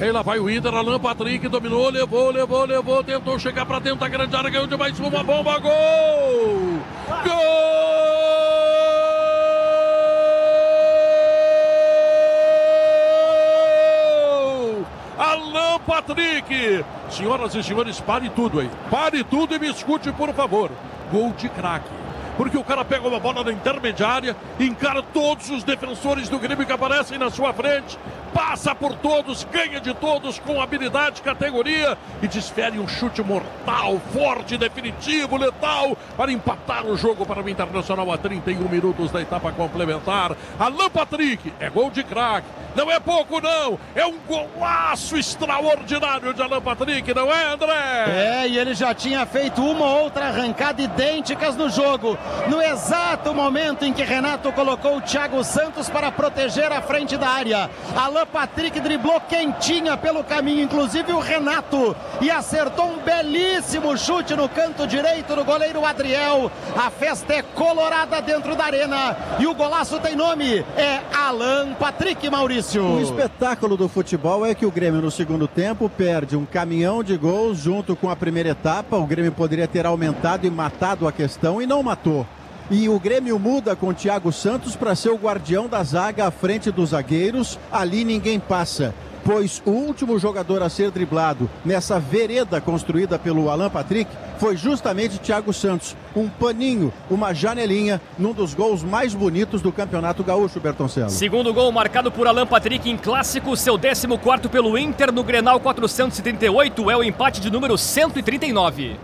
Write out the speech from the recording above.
Aí lá vai o Inter, Alan Patrick dominou, levou, levou, levou, tentou chegar pra dentro da grande área, ganhou de mais uma bomba, gol! Gol! Alan Patrick! Senhoras e senhores, pare tudo aí. Pare tudo e me escute, por favor. Gol de craque porque o cara pega uma bola na intermediária, encara todos os defensores do Grêmio que aparecem na sua frente, passa por todos, ganha de todos com habilidade, categoria e desfere um chute mortal, forte, definitivo, letal para empatar o jogo para o Internacional a 31 minutos da etapa complementar. Alan Patrick é gol de craque. Não é pouco, não. É um golaço extraordinário de Alan Patrick, não é, André? É, e ele já tinha feito uma ou outra arrancada idênticas no jogo. No exato momento em que Renato colocou o Thiago Santos para proteger a frente da área. Alan Patrick driblou quentinha pelo caminho, inclusive o Renato, e acertou um belíssimo chute no canto direito do goleiro Adriel. A festa é colorada dentro da arena e o golaço tem nome, é Alan Patrick Maurício. O espetáculo do futebol é que o Grêmio no segundo tempo perde um caminhão de gols junto com a primeira etapa. O Grêmio poderia ter aumentado e matado a questão e não matou. E o Grêmio muda com o Thiago Santos para ser o guardião da zaga à frente dos zagueiros. Ali ninguém passa pois o último jogador a ser driblado nessa vereda construída pelo Alan Patrick foi justamente Thiago Santos. Um paninho, uma janelinha, num dos gols mais bonitos do Campeonato Gaúcho, Bertoncello. Segundo gol marcado por Alan Patrick em clássico, seu 14 pelo Inter no Grenal 438 é o empate de número 139.